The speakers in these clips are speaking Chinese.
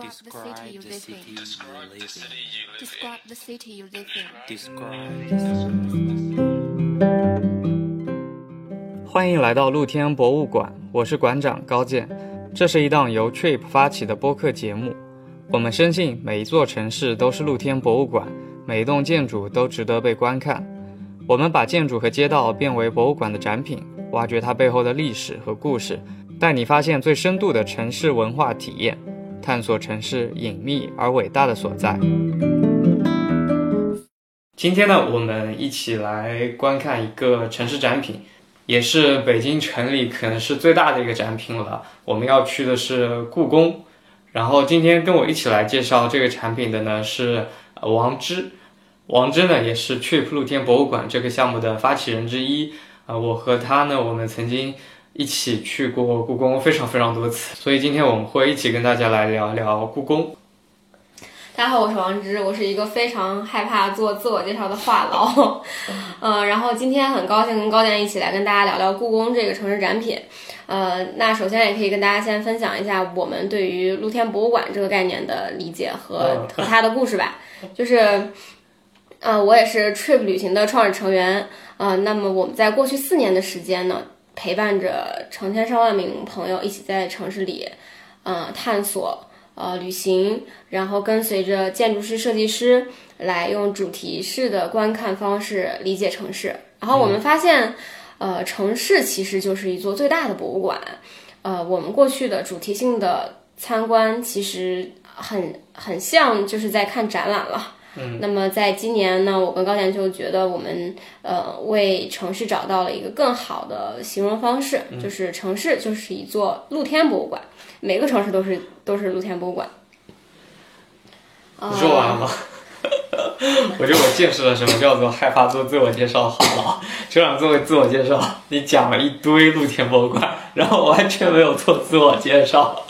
Describe the city you live in. Describe the city you live in. Describe. 欢迎来到露天博物馆，我是馆长高健。这是一档由 Trip 发起的播客节目。我们深信每一座城市都是露天博物馆，每一栋建筑都值得被观看。我们把建筑和街道变为博物馆的展品，挖掘它背后的历史和故事，带你发现最深度的城市文化体验，探索城市隐秘而伟大的所在。今天呢，我们一起来观看一个城市展品，也是北京城里可能是最大的一个展品了。我们要去的是故宫，然后今天跟我一起来介绍这个产品的呢是王之。王之呢也是 Trip 露天博物馆这个项目的发起人之一。呃，我和他呢，我们曾经一起去过故宫非常非常多次，所以今天我们会一起跟大家来聊聊故宫。大家好，我是王芝，我是一个非常害怕做自我介绍的话痨，呃，然后今天很高兴跟高健一起来跟大家聊聊故宫这个城市展品，呃，那首先也可以跟大家先分享一下我们对于露天博物馆这个概念的理解和和它的故事吧，就是，呃，我也是 Trip 旅行的创始成员，呃，那么我们在过去四年的时间呢，陪伴着成千上万名朋友一起在城市里，呃，探索。呃，旅行，然后跟随着建筑师、设计师来用主题式的观看方式理解城市。然后我们发现，呃，城市其实就是一座最大的博物馆。呃，我们过去的主题性的参观其实很很像就是在看展览了。嗯，那么在今年呢，我跟高田就觉得我们呃为城市找到了一个更好的形容方式，就是城市就是一座露天博物馆。每个城市都是都是露天博物馆。你说完了吗？我觉得我见识了什么叫做害怕做自我介绍好了。就让作为自我介绍，你讲了一堆露天博物馆，然后完全没有做自我介绍。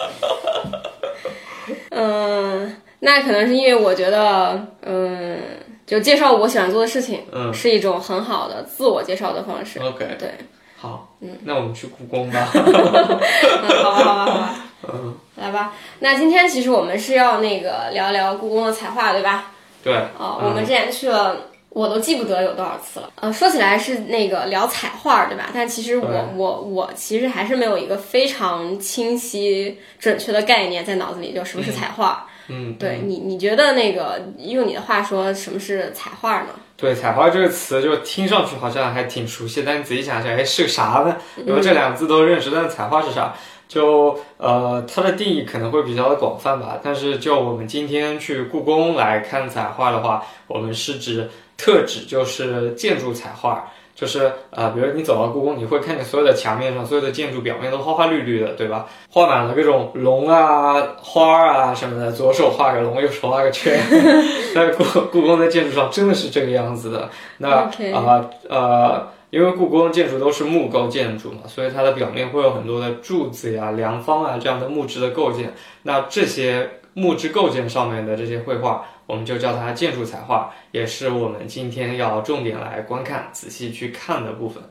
嗯，那可能是因为我觉得，嗯，就介绍我喜欢做的事情，嗯是一种很好的自我介绍的方式。OK，对，好，嗯，那我们去故宫吧。嗯，好吧，好吧，好吧，嗯，来吧。那今天其实我们是要那个聊聊故宫的彩画，对吧？对，哦，嗯我们之前去了，我都记不得有多少次了。呃，说起来是那个聊彩画，对吧？但其实我我我其实还是没有一个非常清晰准确的概念在脑子里，就什么是彩画。嗯，对你，你觉得那个用你的话说，什么是彩画呢？对，彩画这个词就听上去好像还挺熟悉，但你仔细想想，哎，是个啥呢？因为这两个字都认识，但是彩画是啥？就呃，它的定义可能会比较的广泛吧。但是就我们今天去故宫来看彩画的话，我们是指特指就是建筑彩画。就是呃，比如你走到故宫，你会看见所有的墙面上，所有的建筑表面都花花绿绿的，对吧？画满了各种龙啊、花啊什么的，左手画个龙，右手画个圈。在故故宫的建筑上真的是这个样子的。那啊呃，因为故宫建筑都是木构建筑嘛，所以它的表面会有很多的柱子呀、梁方啊这样的木质的构件。那这些木质构件上面的这些绘画，我们就叫它建筑彩画，也是我们今天要重点来观看、仔细去看的部分。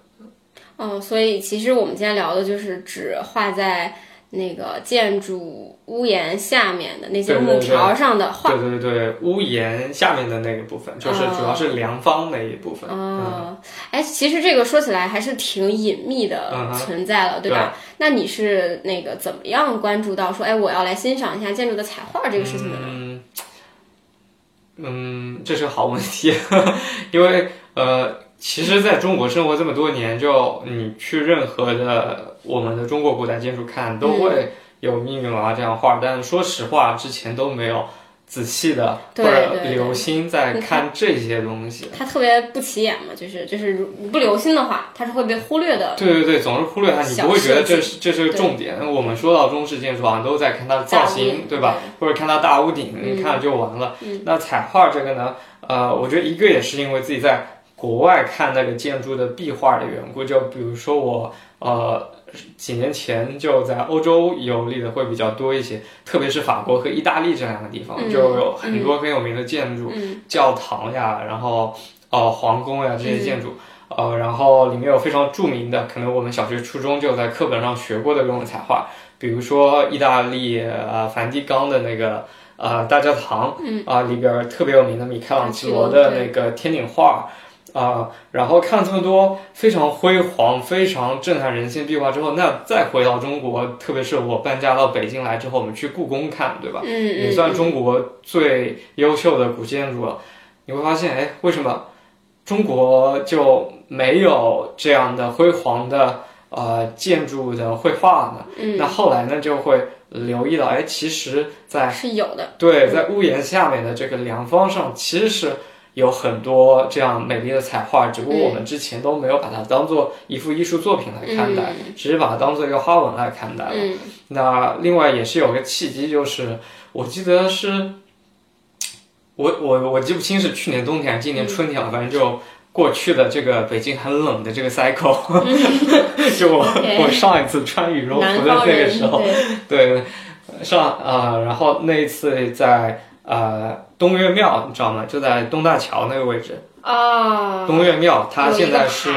嗯，所以其实我们今天聊的就是指画在那个建筑屋檐下面的那些木条上的画。对对对，屋檐下面的那个部分，就是主要是梁方那一部分。哦，哎，其实这个说起来还是挺隐秘的存在了，对吧？那你是那个怎么样关注到说，哎，我要来欣赏一下建筑的彩画这个事情的呢？嗯，嗯，这是个好问题，因为呃，其实在中国生活这么多年，就你去任何的我们的中国古代建筑看，都会有密密麻麻这样画，但是说实话，之前都没有仔细的或者留心在看这些东西。它特别不起眼嘛，就是就是不留心的话，它是会被忽略的。对对对，总是忽略它，你不会觉得这是这是个重点。我们说到中式建筑，好像都在看它的造型，对吧？或者看它大屋顶，嗯你看了就完了。那彩画这个呢，呃，我觉得一个也是因为自己在国外看那个建筑的壁画的缘故，就比如说我呃几年前就在欧洲游历的会比较多一些，特别是法国和意大利这两个地方，嗯就有很多很有名的建筑，嗯教堂呀，然后呃皇宫呀这些建筑。呃，然后里面有非常著名的，可能我们小学、初中就在课本上学过的这种彩画，比如说意大利呃梵蒂冈的那个呃大教堂，嗯啊、里边特别有名的米开朗基罗的那个天顶画。啊、然后看了这么多非常辉煌、非常震撼人心的壁画之后，那再回到中国，特别是我搬家到北京来之后，我们去故宫看，对吧？嗯也嗯算中国最优秀的古建筑了。你会发现，哎，为什么中国就没有这样的辉煌的呃建筑的绘画呢？嗯那后来呢，就会留意到，哎，其实在嗯是有的，对在屋檐下面的这个梁方上，其实是。有很多这样美丽的彩画，只不过我们之前都没有把它当做一幅艺术作品来看待，只是把它当做一个花纹来看待了。嗯。那另外也是有个契机，就是我记得是，我我我记不清是去年冬天还是今年春天了，反正就过去的这个北京很冷的这个 cycle，就我我上一次穿羽绒服的那个时候，对，对，上啊、然后那一次在呃东岳庙，你知道吗？就在东大桥那个位置，啊，东岳庙它现在是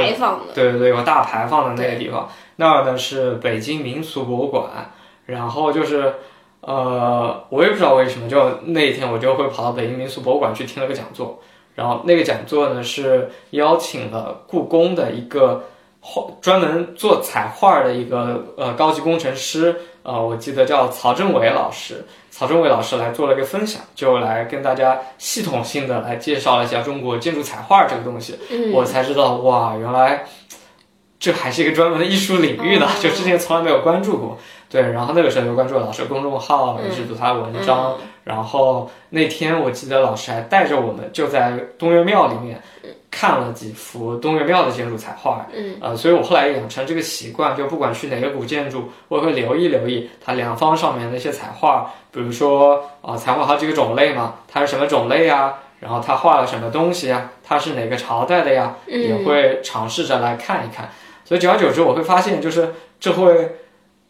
对对对，有个大牌坊的那个地方，那儿呢是北京民俗博物馆，然后就是，呃，我也不知道为什么，就那一天我就会跑到北京民俗博物馆去听了个讲座，然后那个讲座呢是邀请了故宫的一个画专门做彩画的一个呃高级工程师，呃，我记得叫曹政伟老师，曹政伟老师来做了一个分享，就来跟大家系统性的来介绍了一下中国建筑彩画这个东西。嗯我才知道哇，原来这还是一个专门的艺术领域的，哦就之前从来没有关注过。对，然后那个时候就关注了老师公众号，一直读他的文章。然后那天我记得老师还带着我们就在东岳庙里面看了几幅东岳庙的建筑彩画。嗯，呃，所以我后来也养成这个习惯，就不管去哪个古建筑，我也会留意留意它两方上面的一些彩画，比如说啊、彩画好几个种类嘛，它是什么种类啊？然后它画了什么东西啊？它是哪个朝代的呀？也嗯会尝试着来看一看。所以久而久之，我会发现，就是这会，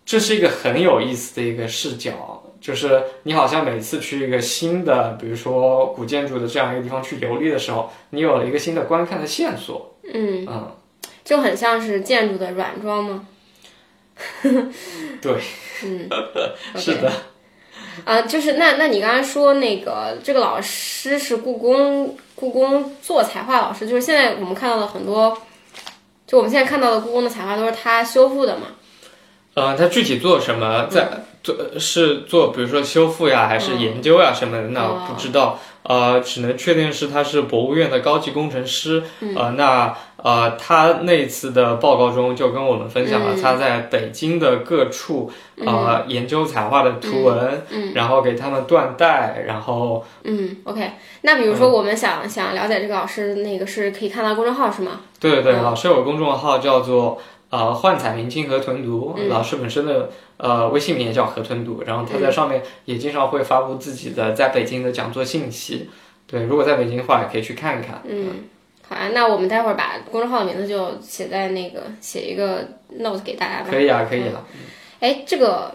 这是一个很有意思的一个视角，就是你好像每次去一个新的，比如说古建筑的这样一个地方去游历的时候，你有了一个新的观看的线索。嗯，嗯，就很像是建筑的软装吗？对，嗯，是的。啊，就是那那你刚才说那个这个老师是故宫故宫做彩画老师，就是现在我们看到的很多，就我们现在看到的故宫的彩画都是他修复的嘛？呃，他具体做什么，在做是做，比如说修复呀，还是研究呀什么的，那哦不知道。呃，只能确定是他是博物院的高级工程师。呃，那呃，他那次的报告中就跟我们分享了嗯他在北京的各处呃研究彩画的图文，嗯然后给他们断代，然后嗯，OK。那比如说我们想、想了解这个老师，那个是可以看到公众号是吗？对对对，嗯老师有个公众号叫做呃幻彩明清河豚读，嗯老师本身的呃微信名也叫河豚读，然后他在上面也经常会发布自己的在北京的讲座信息。对，如果在北京的话，也可以去看看。嗯，好啊，那我们待会儿把公众号的名字就写在那个写一个 note 给大家吧。可以啊，可以了。哎，这个，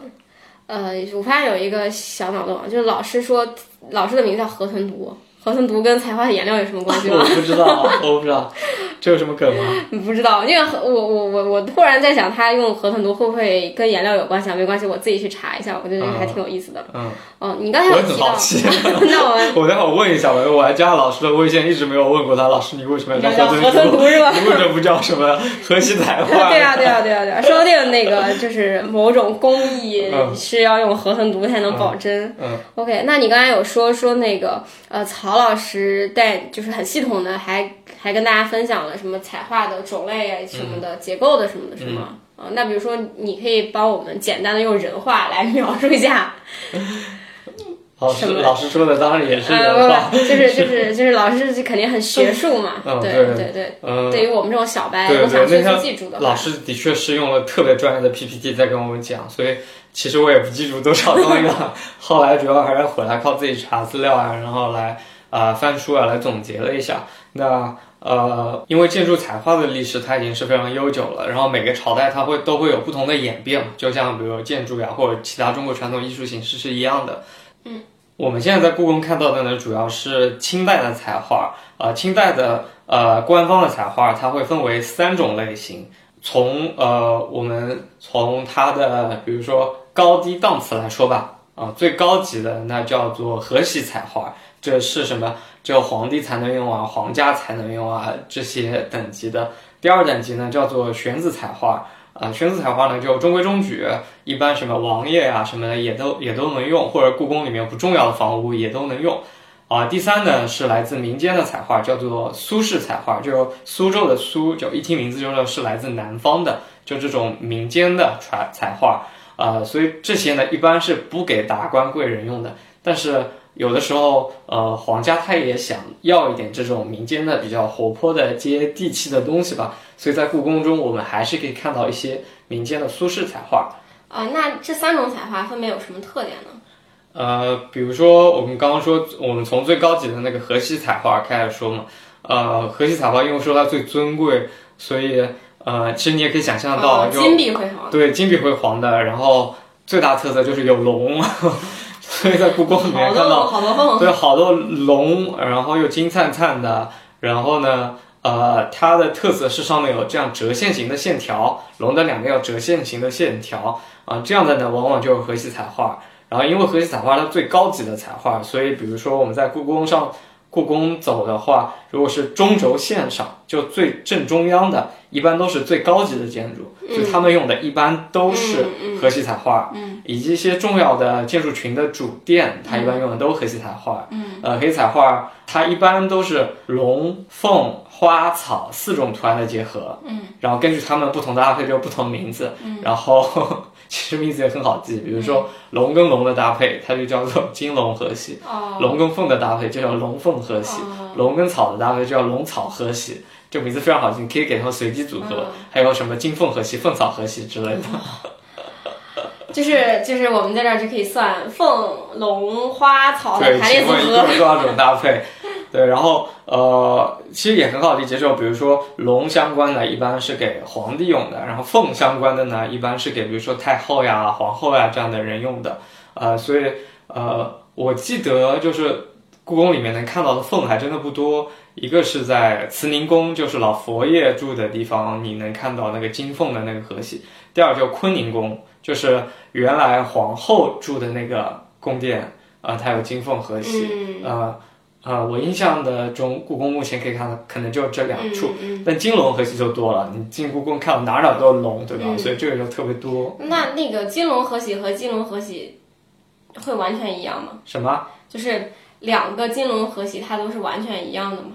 呃，我发现有一个小脑洞啊，就是老师说老师的名字叫河豚毒，河豚毒跟彩画的颜料有什么关系吗？我不知道，我不知道，这有什么梗吗？你不知道，因为我我我我突然在想，他用河豚毒会不会跟颜料有关系啊？没关系，我自己去查一下，我觉得还挺有意思的。嗯，哦，你刚才我很有提到，好奇。那我们我待会儿问一下吧，我还加了老师的微信，一直没有问过他，老师你为什么要叫河河豚豚毒是吧？你为什么不叫什么河西彩画？对啊，对啊，对啊，对啊，说不定那个就是某种工艺嗯是要用河豚毒才能保真。嗯 OK，那你刚才有说说那个呃，曹老师带就是很系统的，还还跟大家分享了什么彩画的种类啊什么的、结构的什么的，是吗？啊、那比如说你可以帮我们简单的用人话来描述一下，老师老师说的当然也是呃，人话。就是就是就是老师肯定很学术嘛，对嗯对对对，嗯，对于我们这种小白，对我想迅速对那天记住的，老师的确是用了特别专业的 PPT 在跟我们讲，所以其实我也不记住多少东西了。后来主要还是回来靠自己查资料啊，然后来啊、呃翻书啊来总结了一下。那呃，因为建筑彩画的历史它已经是非常悠久了，然后每个朝代它会都会有不同的演变，就像比如建筑呀或者其他中国传统艺术形式是一样的。嗯，我们现在在故宫看到的呢，主要是清代的彩画。呃，清代的呃官方的彩画，它会分为三种类型。从呃，我们从它的比如说高低档次来说吧，啊，最高级的那叫做河西彩画，这是什么？只有皇帝才能用啊，皇家才能用啊，这些等级的。第二等级呢叫做玄子彩画，啊，玄子彩画呢就中规中矩，一般什么王爷啊什么的也都也都能用，或者故宫里面不重要的房屋也都能用。啊，第三呢是来自民间的彩画，叫做苏式彩画，就苏州的苏，就一听名字就知道是来自南方的，就这种民间的彩彩画。啊，所以这些呢一般是不给达官贵人用的，但是有的时候，呃，皇家他也想要一点这种民间的比较活泼的、接地气的东西吧，所以在故宫中我们还是可以看到一些民间的苏式彩画。啊，那这三种彩画分别有什么特点呢？呃，比如说我们刚刚说，我们从最高级的那个河西彩画开始说嘛，呃，河西彩画因为说它最尊贵，所以呃，其实你也可以想象到，就金碧辉煌。对，金碧辉煌的，然后最大特色就是有龙，所以在故宫里面看到好多凤，对好多龙，然后又金灿灿的，然后呢，呃，它的特色是上面有这样折线型的线条，龙的两边有折线型的线条啊，这样的呢，往往就是河西彩画。然后，因为河西彩画它最高级的彩画，所以比如说我们在故宫上，故宫走的话，如果是中轴线上，就最正中央的，一般都是最高级的建筑，所以他们用的一般都是河西彩画，以及一些重要的建筑群的主殿，它一般用的都是河西彩画。呃，河西彩画它一般都是龙、凤、花草四种图案的结合，然后根据它们不同的搭配就有不同名字，然后。其实名字也很好记，比如说龙跟龙的搭配，它就叫做金龙和喜；龙跟凤的搭配就叫龙凤和喜；龙跟草的搭配就叫龙草和喜。这名字非常好记，你可以给它们随机组合。还有什么金凤和喜、凤草和喜之类的。就是就是我们在这儿就可以算凤龙花草的对，排列组合。多少种搭配？对，然后呃，其实也很好理解，就比如说龙相关的，一般是给皇帝用的；然后凤相关的呢，一般是给比如说太后呀、皇后呀这样的人用的。呃，所以呃，我记得就是故宫里面能看到的凤还真的不多。一个是在慈宁宫，就是老佛爷住的地方，你能看到那个金凤的那个和玺；第二就坤宁宫，就是原来皇后住的那个宫殿啊、它有金凤河西。呃。啊，我印象的中，故宫目前可以看到，可能就这两处，但金龙河西就多了。你进故宫看到哪哪都是龙，对吧？所以这个就特别多。那那个金龙河喜和金龙河喜会完全一样吗？什么？就是两个金龙河喜，它都是完全一样的吗？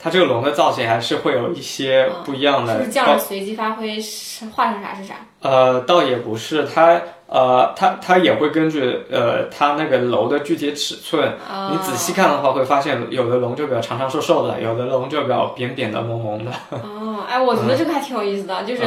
它这个龙的造型还是会有一些不一样的，就是这样随机发挥，是画成啥是啥。呃，倒也不是，它呃，它它也会根据呃它那个楼的具体尺寸，你仔细看的话会发现，有的龙就比较长长瘦瘦的，有的龙就比较扁扁的萌萌的。哦，哎，我觉得这个还挺有意思的，就是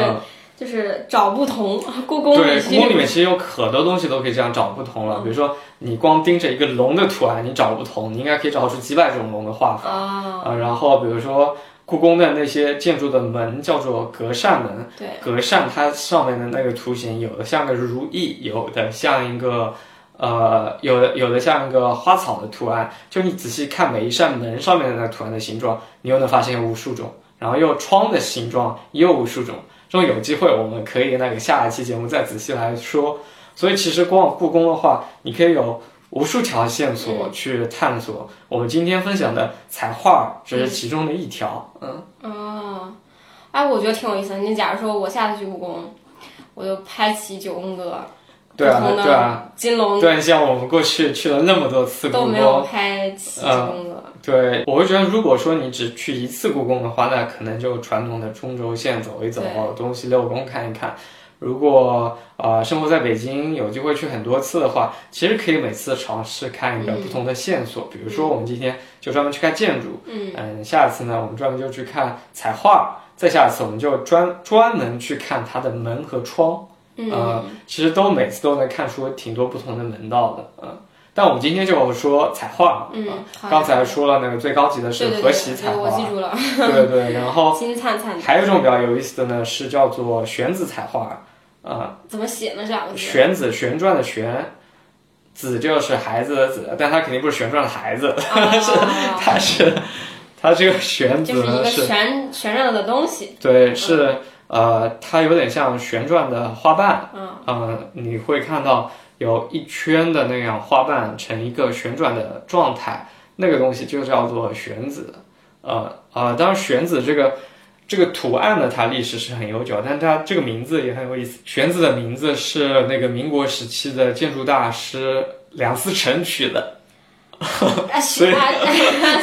就是找不同。故宫对，故宫里面其实有可多东西都可以这样找不同了，比如说你光盯着一个龙的图案，你找不同，你应该可以找出几百种龙的画法啊。然后比如说。故宫的那些建筑的门叫做隔扇门，对，隔扇它上面的那个图形，有的像个如意，有的像一个，呃，有的有的像一个花草的图案。就你仔细看每一扇门上面的那个图案的形状，你又能发现无数种。然后又窗的形状又无数种。这种有机会我们可以那个下一期节目再仔细来说。所以其实逛故宫的话，你可以有。无数条线索去探索，我们今天分享的彩画只是其中的一条。嗯哦，哎，我觉得挺有意思的。你假如说我下次去故宫，我就拍起九宫格，对啊对啊，金龙，对，像我们过去去了那么多次故宫，都没有拍起九宫格。对，我会觉得，如果说你只去一次故宫的话，那可能就传统的中轴线走一走，东西六宫看一看。如果呃生活在北京，有机会去很多次的话，其实可以每次尝试看一个不同的线索。比如说，我们今天就专门去看建筑，嗯，下一次呢，我们专门就去看彩画，再下一次我们就专专门去看它的门和窗，嗯，其实都每次都能看出挺多不同的门道的，嗯。但我们今天就说彩画，嗯，刚才说了那个最高级的是和玺彩画，我记住了，对对，然后 金灿灿的，还有一种比较有意思的呢，是叫做玄子彩画。啊，怎么写呢？这两个字？旋子旋转的旋，子就是孩子的子，但它肯定不是旋转的孩子，它 是它这个旋子就是一个呢是，旋旋转的东西。对，是呃，它有点像旋转的花瓣，嗯呃，你会看到有一圈的那样花瓣呈一个旋转的状态，那个东西就叫做旋子。呃呃，当然玄子这个这个图案呢，它历史是很悠久，但它这个名字也很有意思。玄子的名字是那个民国时期的建筑大师梁思成取的，所以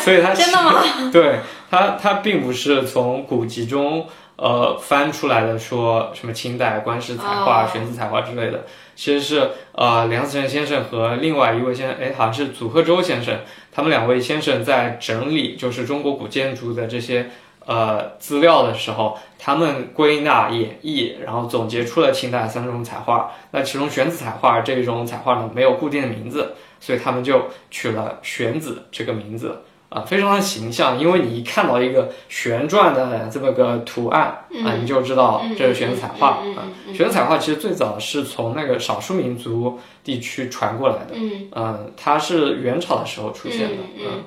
所以他 真的吗？对他，他并不是从古籍中呃翻出来的，说什么清代官式彩画、哦玄子彩画之类的，其实是呃梁思成先生和另外一位先生，哎，好像是祖贺周先生，他们两位先生在整理就是中国古建筑的这些呃资料的时候，他们归纳演绎，然后总结出了清代三种彩画。那其中玄子彩画这一种彩画呢，没有固定的名字，所以他们就取了玄子这个名字。啊，非常的形象，因为你一看到一个旋转的这么个图案啊，你就知道这是玄子彩画啊嗯。玄子彩画其实最早是从那个少数民族地区传过来的，嗯嗯，它是元朝的时候出现的，嗯嗯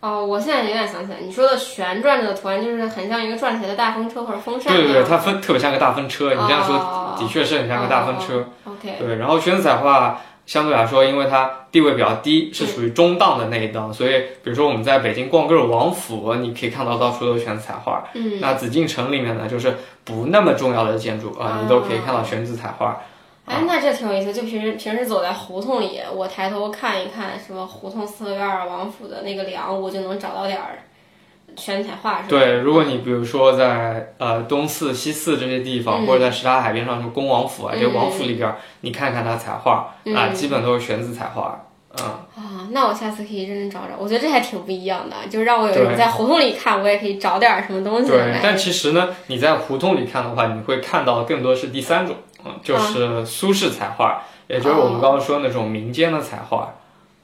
哦，我现在有点想起来，你说的旋转着的图案，就是很像一个转起来的大风车或者风扇对对对，它分特别像个大风车，你这样说哦的确是很像个大风车。哦 OK，对，然后玄子彩画相对来说，因为它地位比较低，是属于中档的那一档，所以比如说我们在北京逛各种王府，你可以看到到处都是玄子彩画。嗯，那紫禁城里面呢，就是不那么重要的建筑啊，你都可以看到玄子彩画。哎，那这挺有意思。就平时平时走在胡同里，我抬头看一看什么胡同四合院儿、王府的那个梁，我就能找到点儿玄彩画，是吧？对，如果你比如说在呃东四、西四这些地方，嗯或者在什刹海边上，就恭王府啊，嗯这个王府里边儿，你看看它彩画嗯啊，基本都是玄字彩画。嗯，啊，那我下次可以认真找找。我觉得这还挺不一样的，就是让我有在胡同里看，我也可以找点儿什么东西对，但。其实呢，你在胡同里看的话，你会看到更多是第三种，嗯，就是苏式彩画，也就是我们刚刚说的那种民间的彩画。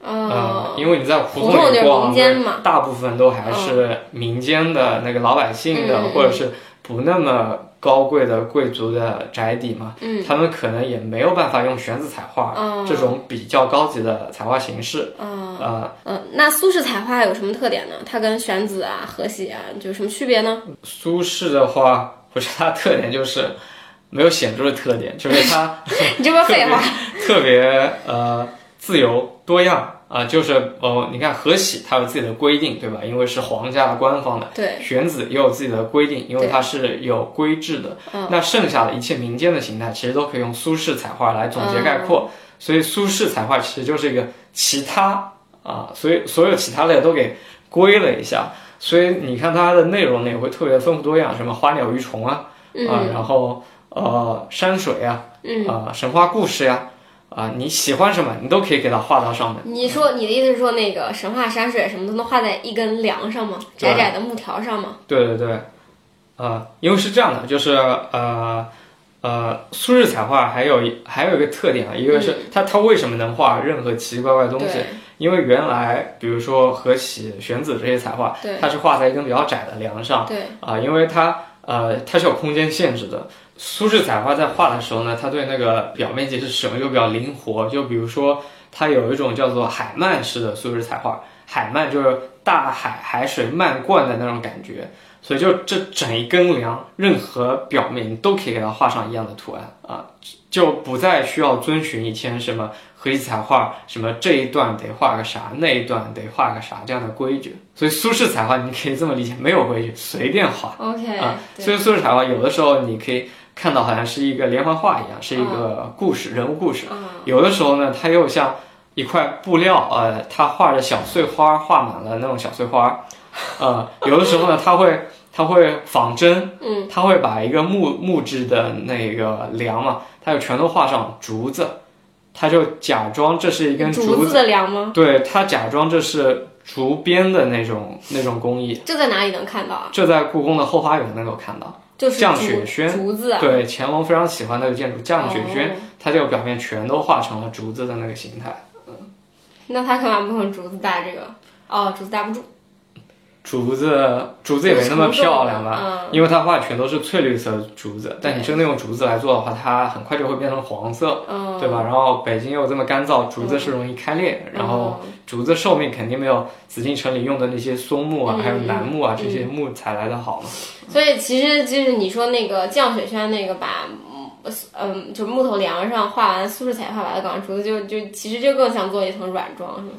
嗯嗯，，因为你在胡胡同里逛，大部分都还是民间的那个老百姓的，嗯或者是不那么高贵的贵族的宅邸嘛，嗯他们可能也没有办法用玄子彩画、嗯这种比较高级的彩画形式。嗯呃，嗯，那苏式彩画有什么特点呢？它跟玄子啊、和玺啊，有什么区别呢？苏式的话，我觉得它特点就是没有显著的特点，就是它 你这不废话？特别呃自由多样啊、就是哦，你看和玺它有自己的规定，对吧？因为是皇家官方的。对，玄子也有自己的规定，因为它是有规制的。嗯那剩下的一切民间的形态，其实都可以用苏式彩画来总结概嗯括。所以苏式彩画其实就是一个其他啊，所以所有其他类都给归了一下。所以你看它的内容呢也会特别丰富多样，什么花鸟鱼虫啊，啊，然后呃山水啊，嗯，啊神话故事呀，啊你喜欢什么你都可以给它画到上面。你说你的意思是说那个神话山水什么都能画在一根梁上吗？窄窄的木条上吗？对对对，呃，因为是这样的，就是呃呃，苏式彩画还有一还有一个特点啊，一个是它它为什么能画任何奇奇怪怪的东西？对因为原来比如说和玺、玄子这些彩画，对它是画在一根比较窄的梁上对，啊、因为它呃它是有空间限制的。苏式彩画在画的时候呢，它对那个表面积是使用就比较灵活，就比如说它有一种叫做海漫式的苏式彩画，海漫就是大海海水漫灌的那种感觉，所以就这整一根梁，任何表面你都可以给它画上一样的图案啊，就不再需要遵循以前什么和玺彩画什么这一段得画个啥，那一段得画个啥这样的规矩。所以苏式彩画你可以这么理解，没有规矩，随便画。OK，啊，所以苏式彩画有的时候你可以看到好像是一个连环画一样，是一个故事、人物故事；啊，有的时候呢，它又像一块布料，呃，它画着小碎花，画满了那种小碎花。呃，有的时候呢，它会它会仿真，嗯，它会把一个木木质的那个梁嘛，它就全都画上竹子，它就假装这是一根竹竹子的梁吗？对，它假装这是竹编的那种那种工艺。这在哪里能看到啊？这在故宫的后花园能够看到。就是降雪轩竹子啊。对，乾隆非常喜欢那个建筑降雪轩，哦它这个表面全都画成了竹子的那个形态。嗯那他干嘛不用竹子搭这个？哦，竹子搭不住。竹子，竹子也没那么漂亮吧，嗯因为它画全都是翠绿色的竹子，但你真的用竹子来做的话，它很快就会变成黄色，嗯，对吧？然后北京又这么干燥，竹子是容易开裂，然后竹子寿命肯定没有紫禁城里用的那些松木啊，嗯还有楠木啊这些木材来的好嘛。所以其实就是你说那个降雪轩那个把。嗯，就木头梁上画完苏式彩画把它搞成竹子，就就其实就更像做一层软装，是吗？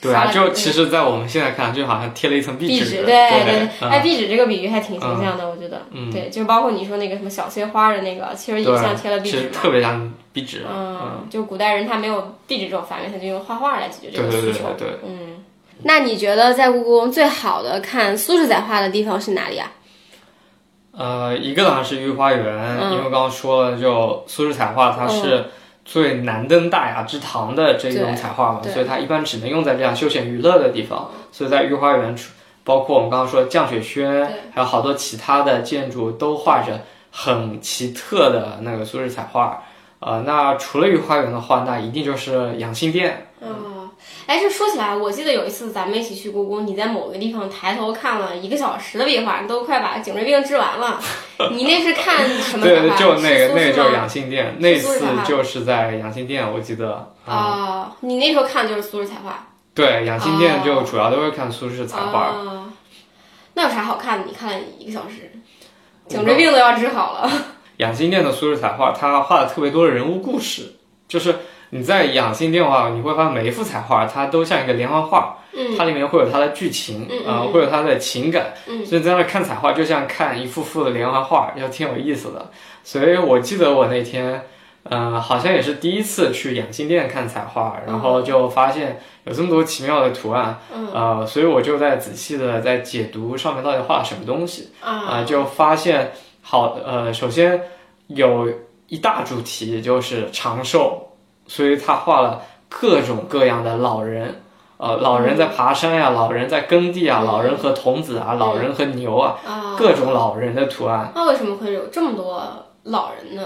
对啊，就其实，在我们现在看，就好像贴了一层壁纸。壁纸，对对对，嗯哎，壁纸这个比喻还挺形象的，我觉得。嗯对，就包括你说那个什么小碎花的那个，其实也像贴了对，其实壁纸。特别像壁纸。嗯，就古代人他没有壁纸这种发明，他就用画画来解决这对对对个需求。对对。嗯，那你觉得在故宫最好的看苏轼彩画的地方是哪里啊？呃，一个当然是御花园，嗯因为刚刚说了，就苏轼彩画它是最难登大雅之堂的这种彩画嘛，所以它一般只能用在这样休闲娱乐的地方。所以在御花园，包括我们刚刚说的降雪轩，还有好多其他的建筑都画着很奇特的那个苏式彩画。呃，那除了御花园的话，那一定就是养心殿。哦，哎，这说起来，我记得有一次咱们一起去故宫，你在某个地方抬头看了一个小时的壁画，你都快把颈椎病治完了。你那是看什么对对，画？就那个那个就是养心殿，那次就是在养心殿，我记得。啊、哦，你那时候看的就是苏轼彩画。对，养心殿就主要都是看苏轼彩画。哦，那有啥好看的？你看了一个小时，颈椎病都要治好了。养心殿的苏轼彩画，他画了特别多的人物故事，就是你在养心殿的话，你会发现每一幅彩画它都像一个连环画，嗯。它里面会有它的剧情，嗯会有它的情感，嗯。所以在那看彩画就像看一幅幅的连环画，要挺有意思的。所以我记得我那天，呃，好像也是第一次去养心殿看彩画，然后就发现有这么多奇妙的图案，嗯。呃，所以我就在仔细的在解读上面到底画了什么东西。啊、啊，就发现好，呃，首先有一大主题就是长寿，所以他画了各种各样的老人，呃，老人在爬山呀、老人在耕地啊，嗯老人和童子啊，老人和牛啊，啊，各种老人的图案。那为什么会有这么多老人呢？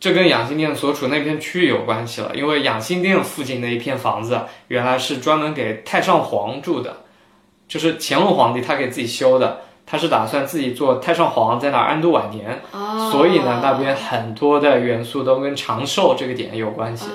这跟养心殿所处那片区域有关系了，因为养心殿附近的一片房子原来是专门给太上皇住的，就是乾隆皇帝他给自己修的，他是打算自己做太上皇，在那儿安度晚年。哦，所以呢，那边很多的元素都跟长寿这个点有关系，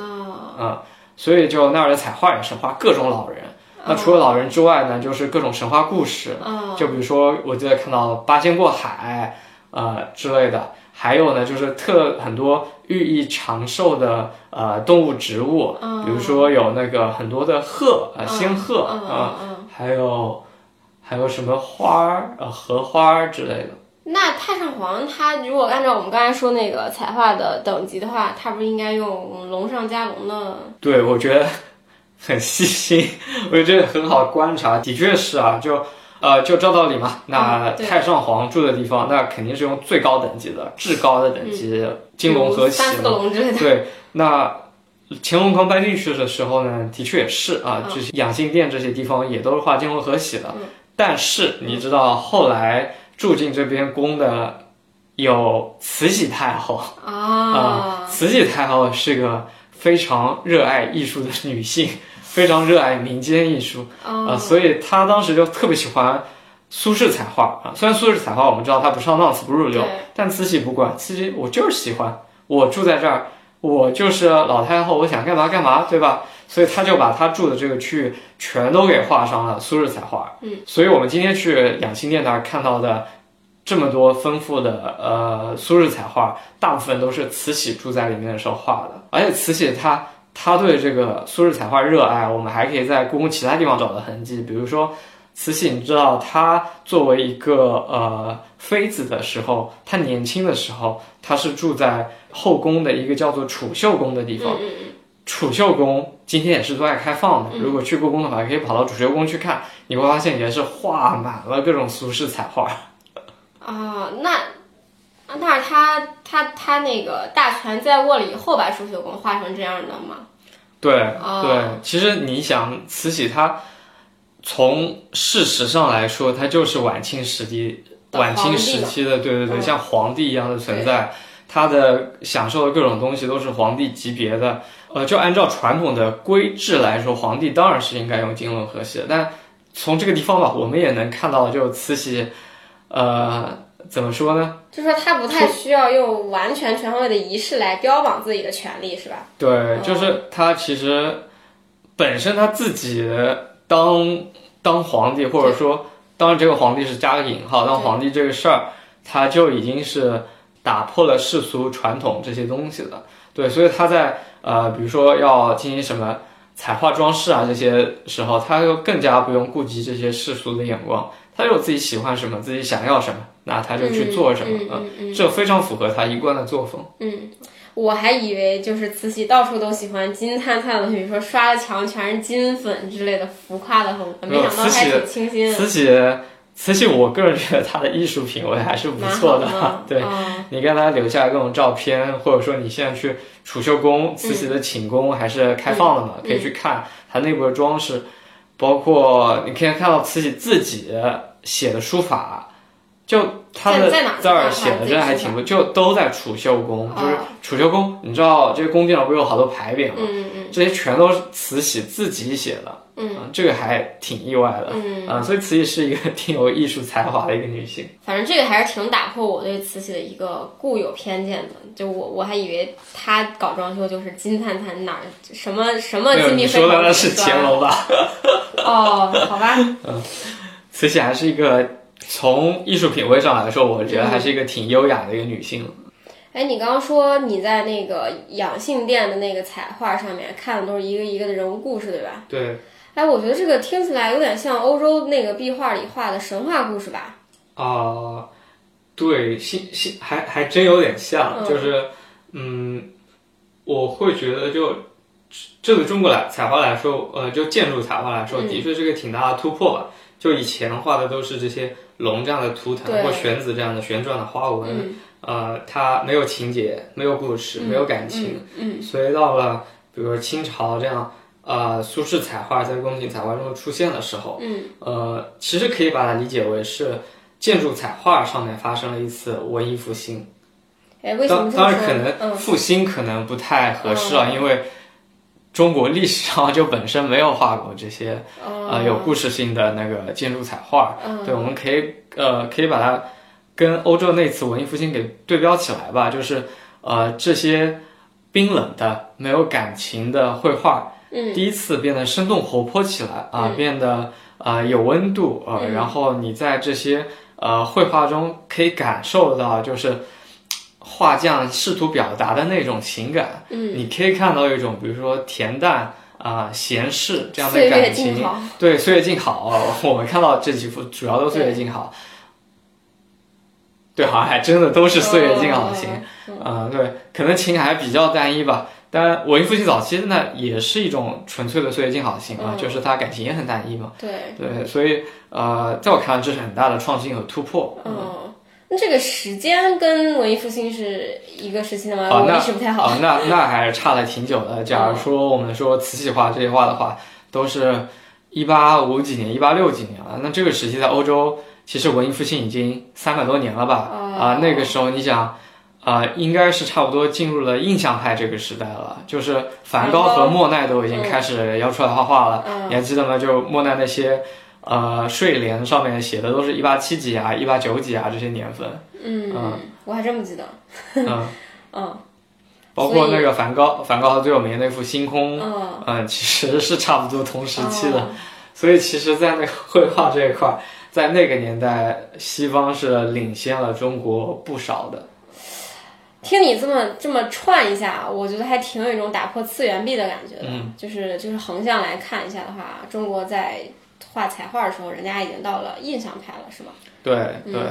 啊，嗯，所以就那儿的彩画也是画各种老人。那除了老人之外呢，就是各种神话故事，啊，就比如说我记得看到八仙过海，呃之类的，还有呢就是特很多寓意长寿的呃动物植物，比如说有那个很多的鹤，呃仙鹤，嗯啊。还有还有什么花儿，呃荷花儿之类的。那太上皇他如果按照我们刚才说那个彩画的等级的话，他不是应该用龙上加龙的？对，我觉得很细心，我觉得很好观察，的确是啊，就呃，就照道理嘛，那太上皇住的地方，那肯定是用最高等级的、至高的等级，金龙和喜嗯三。龙之类的。对，那乾隆刚搬进去的时候呢，的确也是啊，嗯这些养心殿这些地方也都是画金龙和喜的。嗯但是你知道后来住进这边宫的有慈禧太后。啊，慈禧太后是个非常热爱艺术的女性，非常热爱民间艺术啊、啊，所以她当时就特别喜欢苏式彩画啊。虽然苏式彩画我们知道它不上档次、不入流，但慈禧不管，慈禧我就是喜欢，我住在这儿，我就是老太后，我想干嘛干嘛，对吧？所以他就把他住的这个区域全都给画上了苏式彩画。嗯，所以我们今天去养心殿那儿看到的。这么多丰富的呃苏式彩画，大部分都是慈禧住在里面的时候画的。而且慈禧她她对这个苏式彩画热爱，我们还可以在故宫其他地方找到痕迹。比如说，慈禧，你知道她作为一个呃妃子的时候，她年轻的时候，她是住在后宫的一个叫做储秀宫的地方。嗯嗯储秀宫今天也是对外开放的，嗯。如果去故宫的话，可以跑到储秀宫去看，你会发现也是画满了各种苏式彩画。啊，那那是他他他那个大权在握了以后，把储秀宫画成这样的吗？对、哦对，其实你想，慈禧她从事实上来说，她就是晚清时期的晚清时期的，对对对，嗯。像皇帝一样的存在。她的享受的各种东西都是皇帝级别的，呃，就按照传统的规制来说，皇帝当然是应该用金轮和玺的，但从这个地方吧，我们也能看到，就慈禧，呃，怎么说呢？就说他不太需要用完全全方位的仪式来标榜自己的权利，是吧？对，就是他其实本身他自己当当皇帝，或者说当然这个皇帝是加个引号，当皇帝这个事儿，他就已经是打破了世俗传统这些东西的。对，所以他在呃，比如说要进行什么彩画装饰啊这些时候，他就更加不用顾及这些世俗的眼光，他有自己喜欢什么，自己想要什么，那他就去做什么，嗯这非常符合他一贯的作风。嗯，我还以为就是慈禧到处都喜欢金灿灿的，比如说刷的墙全是金粉之类的浮夸的风格，没想到还挺清新的，慈禧，慈禧，我个人觉得她的艺术品味还是不错的。对，嗯你看她留下各种照片，或者说你现在去储秀宫，慈禧的寝宫还是开放了嘛，嗯可以去看它内部的装饰，包括你可以看到慈禧自己写的书法，就她的字儿写的真的还挺不，就都在储秀宫，就是哦储秀宫，你知道这个宫殿上不是有好多牌匾吗？嗯嗯这些全都是慈禧自己写的，嗯这个还挺意外的。嗯，啊、所以慈禧是一个 挺有艺术才华的一个女性。反正这个还是挺打破我对慈禧的一个固有偏见的。就我我还以为她搞装修就是金灿灿哪儿什么什么，金碧你辉煌你说的那是乾隆吧？哦，好吧，嗯慈禧还是一个从艺术品味上来说，我觉得还是一个挺优雅的一个女性。哎，你刚刚说你在那个养性殿的那个彩画上面看的都是一个一个的人物故事，对吧？对哎，我觉得这个听起来有点像欧洲那个壁画里画的神话故事吧？啊、对，还还真有点像，嗯就是嗯，我会觉得就这对中国来彩画来说，呃，就建筑彩画来说，嗯的确是个挺大的突破吧。就以前画的都是这些龙这样的图腾或玄子这样的旋转的花纹，嗯呃，它没有情节，没有故事，没有感情。嗯所以到了比如说清朝这样，呃，苏式彩画在宫廷彩画中出现的时候，嗯呃，其实可以把它理解为是建筑彩画上面发生了一次文艺复兴。哎，为什么当？然可能嗯复兴可能不太合适啊，因为中国历史上就本身没有画过这些呃有故事性的那个建筑彩画。嗯对，我们可以呃可以把它跟欧洲那次文艺复兴给对标起来吧，就是呃这些冰冷的没有感情的绘画，嗯第一次变得生动活泼起来啊，嗯变得呃有温度呃，嗯然后你在这些呃绘画中可以感受到就是。画匠试图表达的那种情感，嗯，你可以看到一种，比如说恬淡啊、闲适这样的感情，对，岁月静好，我们看到这几幅主要都岁月静好。对，好像还真的都是岁月静好型。嗯啊、对，可能情还比较单一吧。但文艺复兴早期那，也是一种纯粹的岁月静好型啊，嗯就是他感情也很单一嘛。对，对，所以呃，在我看来，这是很大的创新和突破。嗯，那这个时间跟文艺复兴是一个时期的吗？啊，我那历史不太好。啊，那那还是差了挺久的。假如说我们说瓷器画这些画的话，都是一八五几年、一八六几年了。那这个时期在欧洲，其实文艺复兴已经三百多年了吧？哦啊，那个时候你想，啊，应该是差不多进入了印象派这个时代了，就是梵高和莫奈都已经开始要出来画画了。嗯你还记得吗？就莫奈那些。呃，睡莲上面写的都是一八七几啊、一八九几啊这些年份，嗯嗯，我还真不记得。嗯，嗯包括那个梵高，梵高最有名的那幅《星空》，嗯，嗯，其实是差不多同时期的，哦所以其实，在那个绘画这一块，在那个年代，西方是领先了中国不少的。听你这么这么串一下，我觉得还挺有一种打破次元壁的感觉的。嗯就是就是横向来看一下的话，中国在画彩画的时候，人家已经到了印象派了，是吗？对嗯对，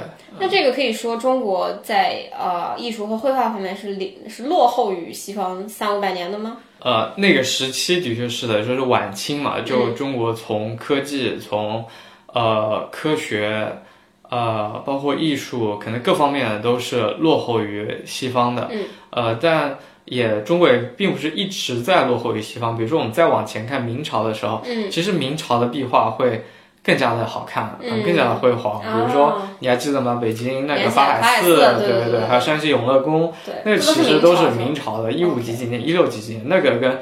那这个可以说中国在呃艺术和绘画方面是领是落后于西方三五百年的吗？呃，那个时期的确是的，就是晚清嘛，就嗯中国从科技、从呃科学。呃，包括艺术，可能各方面都是落后于西方的。嗯。呃，但也中国也并不是一直在落后于西方。比如说，我们再往前看明朝的时候，嗯其实明朝的壁画会更加的好看，嗯更加的辉煌。比如说哦，你还记得吗？北京那个延禧法海寺对对，对还有山西永乐宫，对，那其实都是是明朝的，一五几几年、一六几几年，那个跟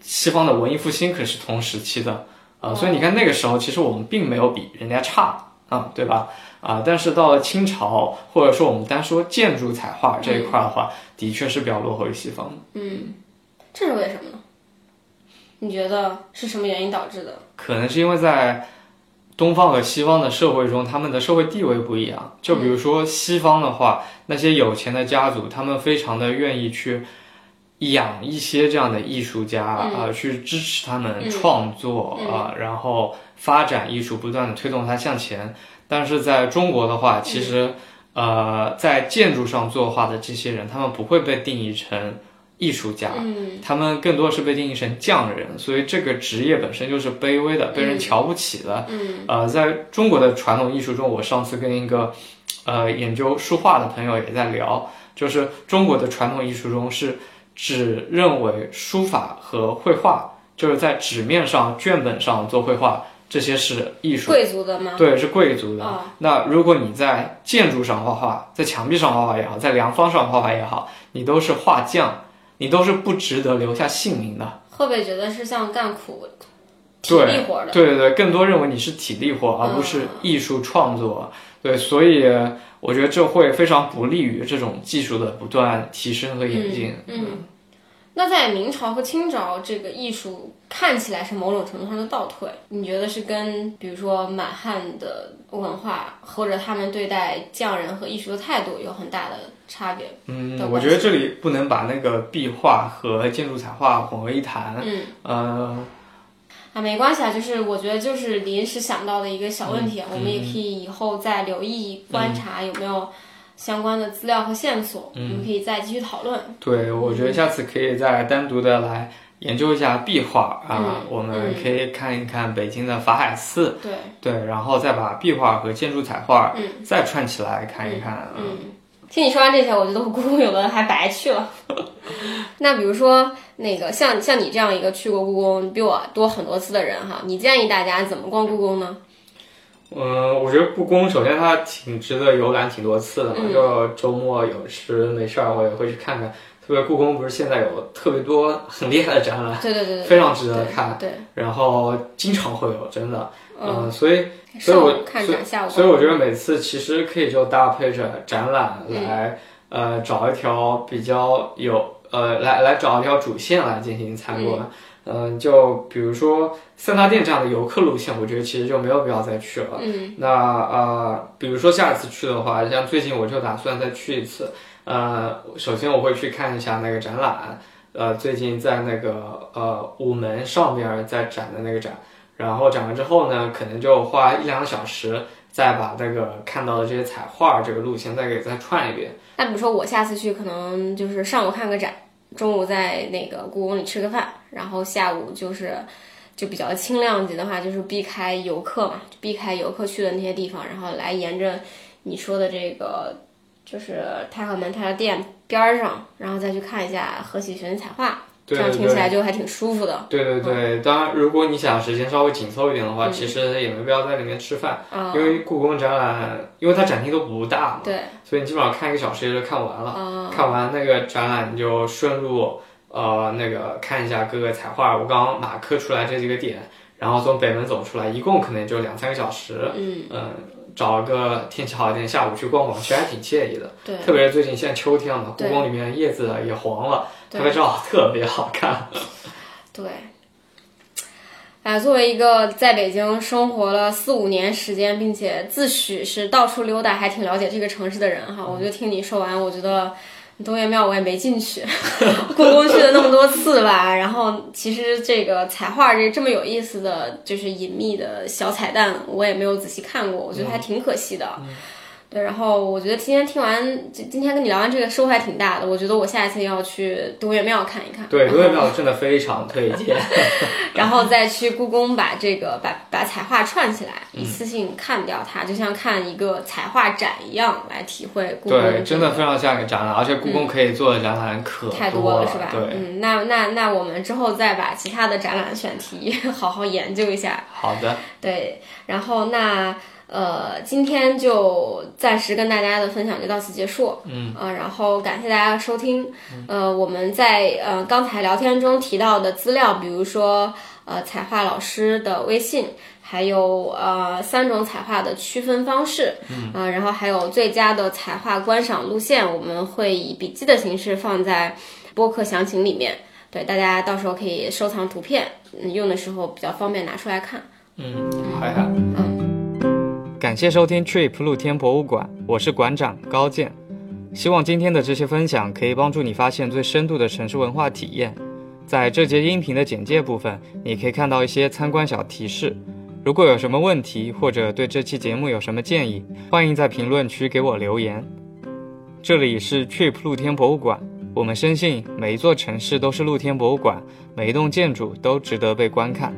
西方的文艺复兴可是同时期的。啊、所以你看那个时候其实我们并没有比人家差啊，对吧？啊，但是到了清朝，或者说我们单说建筑彩画这一块的话，的确是比较落后于西方的。嗯，这是为什么呢？你觉得是什么原因导致的？可能是因为在东方和西方的社会中，他们的社会地位不一样。就比如说西方的话，那些有钱的家族，他们非常的愿意去养一些这样的艺术家啊、去支持他们创作啊、然后发展艺术，不断的推动它向前。但是在中国的话，其实、呃，在建筑上作画的这些人，他们不会被定义成艺术家，嗯。他们更多是被定义成匠人，所以这个职业本身就是卑微的，被人瞧不起的。嗯。呃，在中国的传统艺术中，我上次跟一个呃研究书画的朋友也在聊，就是中国的传统艺术中是只认为书法和绘画，就是在纸面上、卷本上做绘画，这些是艺术。贵族的吗？对，是贵族的。哦那如果你在建筑上画画，在墙壁上画画也好，在梁方上画画也好，你都是画匠，你都是不值得留下姓名的。会不会觉得是像干苦体力活的？对对对，更多认为你是体力活，而不是艺术创作。对，所以我觉得这会非常不利于这种技术的不断提升和演进。嗯，那在明朝和清朝，这个艺术看起来是某种程度上的倒退，你觉得是跟比如说满汉的文化或者他们对待匠人和艺术的态度有很大的差别？嗯我觉得这里不能把那个壁画和建筑彩画混为一谈。嗯，呃，啊，没关系啊，就是我觉得就是临时想到的一个小问题，我们也可以以后再留意观察有没有相关的资料和线索，嗯我们可以再继续讨论。对，我觉得下次可以再单独的来研究一下壁画啊，嗯我们嗯可以看一看北京的法海寺，对，对，然后再把壁画和建筑彩画嗯再串起来看一看。嗯，听你说完这些，我觉得我故宫有的还白去了。那比如说，那个像像你这样一个去过故宫比我多很多次的人哈，你建议大家怎么逛故宫呢？嗯，我觉得故宫首先它挺值得游览挺多次的嘛，嗯就周末有时没事儿我也会去看看。特别故宫不是现在有特别多很厉害的展览，对对对对，非常值得看，对，然后经常会有，真的，嗯，嗯，所以所以我看展，下午所以我觉得每次其实可以就搭配着展览嗯来，呃，找一条比较有呃，来来找一条主线来进行参观。嗯、就比如说三大殿这样的游客路线，我觉得其实就没有必要再去了。嗯那呃，比如说下一次去的话，像最近我就打算再去一次。呃，首先我会去看一下那个展览，呃，最近在那个呃午门上边在展的那个展，然后展完之后呢，可能就花一两个小时，再把那个看到的这些彩画这个路线再给再串一遍。那比如说我下次去，可能就是上午看个展，中午在那个故宫里吃个饭，然后下午就是就比较轻量级的话，就是避开游客嘛，就避开游客去的那些地方，然后来沿着你说的这个就是太和门、太和殿边上，然后再去看一下何喜寻彩画，这对对样听起来对，就还挺舒服的。对对对。当然，如果你想时间稍微紧凑一点的话，嗯其实也没必要在里面吃饭，啊、因为故宫展览，因为它展厅都不大嘛，对，所以你基本上看一个小时也就看完了。啊、看完那个展览，你就顺路呃那个看一下各个彩画。我刚刚马克出来这几个点，然后从北门走出来，一共可能也就两三个小时。嗯，嗯，找个天气好一点，下午去逛逛，其实还挺惬意的。对，特别是最近现在秋天了，故宫里面叶子也黄了，拍拍照特别好看。对，哎，作为一个在北京生活了四五年时间，并且自诩是到处溜达，还挺了解这个城市的人哈，我就听你说完，我觉得东岳庙我也没进去，故宫去了那么多次吧，然后其实这个彩画这这么有意思的就是隐秘的小彩蛋，我也没有仔细看过，我觉得还挺可惜的。对，然后我觉得今天听完，今今天跟你聊完这个收获还挺大的。我觉得我下一次要去东岳庙看一看。对，东岳庙真的非常推荐。然后再去故宫把这个把把彩画串起来，一次性看掉它，就像看一个彩画展一样来体会故宫、对，真的非常像一个展览，而且故宫可以做的展览可太多了，是吧？对，嗯，那那那我们之后再把其他的展览选题 好好研究一下。好的，对，然后那呃，今天就暂时跟大家的分享就到此结束。嗯，呃，然后感谢大家的收听。呃，我们在呃刚才聊天中提到的资料，比如说呃彩画老师的微信，还有呃三种彩画的区分方式，嗯、呃，然后还有最佳的彩画观赏路线，我们会以笔记的形式放在播客详情里面。对，大家到时候可以收藏图片，嗯用的时候比较方便拿出来看。嗯，好呀。嗯，感谢收听 Trip 露天博物馆，我是馆长高健。希望今天的这些分享可以帮助你发现最深度的城市文化体验。在这节音频的简介部分，你可以看到一些参观小提示。如果有什么问题，或者对这期节目有什么建议，欢迎在评论区给我留言。这里是 Trip 露天博物馆，我们深信每一座城市都是露天博物馆，每一栋建筑都值得被观看。